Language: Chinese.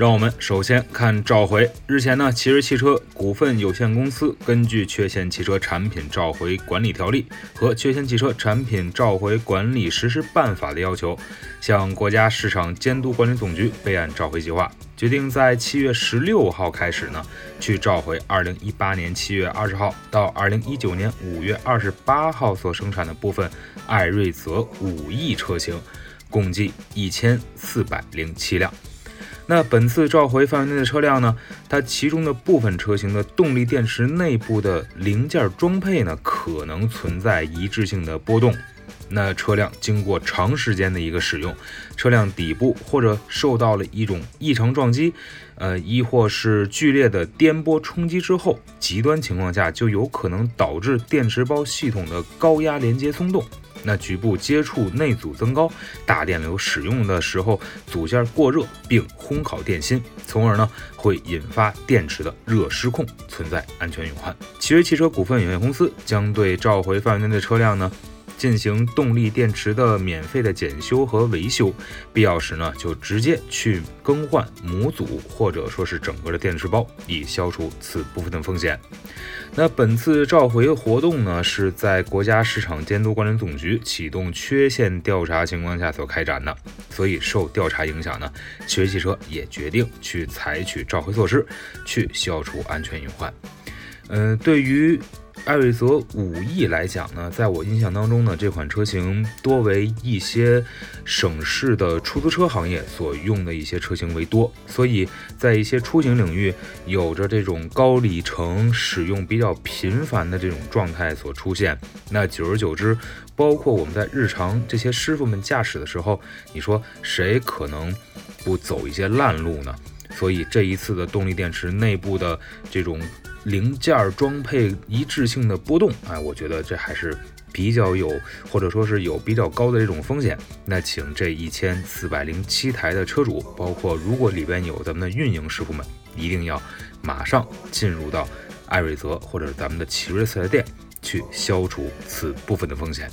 让我们首先看召回。日前呢，奇瑞汽车股份有限公司根据《缺陷汽车产品召回管理条例》和《缺陷汽车产品召回管理实施办法》的要求，向国家市场监督管理总局备案召回计划，决定在七月十六号开始呢，去召回二零一八年七月二十号到二零一九年五月二十八号所生产的部分艾瑞泽五 E 车型，共计一千四百零七辆。那本次召回范围内的车辆呢，它其中的部分车型的动力电池内部的零件装配呢，可能存在一致性的波动。那车辆经过长时间的一个使用，车辆底部或者受到了一种异常撞击，呃，亦或是剧烈的颠簸冲击之后，极端情况下就有可能导致电池包系统的高压连接松动。那局部接触内阻增高，大电流使用的时候组件过热并烘烤电芯，从而呢会引发电池的热失控，存在安全隐患。奇瑞汽车股份有限公司将对召回范围内的车辆呢。进行动力电池的免费的检修和维修，必要时呢就直接去更换模组或者说是整个的电池包，以消除此部分的风险。那本次召回活动呢是在国家市场监督管理总局启动缺陷调查情况下所开展的，所以受调查影响呢，奇瑞汽车也决定去采取召回措施，去消除安全隐患。嗯，对于。艾瑞泽五 E 来讲呢，在我印象当中呢，这款车型多为一些省市的出租车行业所用的一些车型为多，所以在一些出行领域有着这种高里程使用比较频繁的这种状态所出现。那久而久之，包括我们在日常这些师傅们驾驶的时候，你说谁可能不走一些烂路呢？所以这一次的动力电池内部的这种。零件装配一致性的波动，哎，我觉得这还是比较有，或者说是有比较高的这种风险。那请这一千四百零七台的车主，包括如果里边有咱们的运营师傅们，一定要马上进入到艾瑞泽或者咱们的奇瑞四 S 店去消除此部分的风险。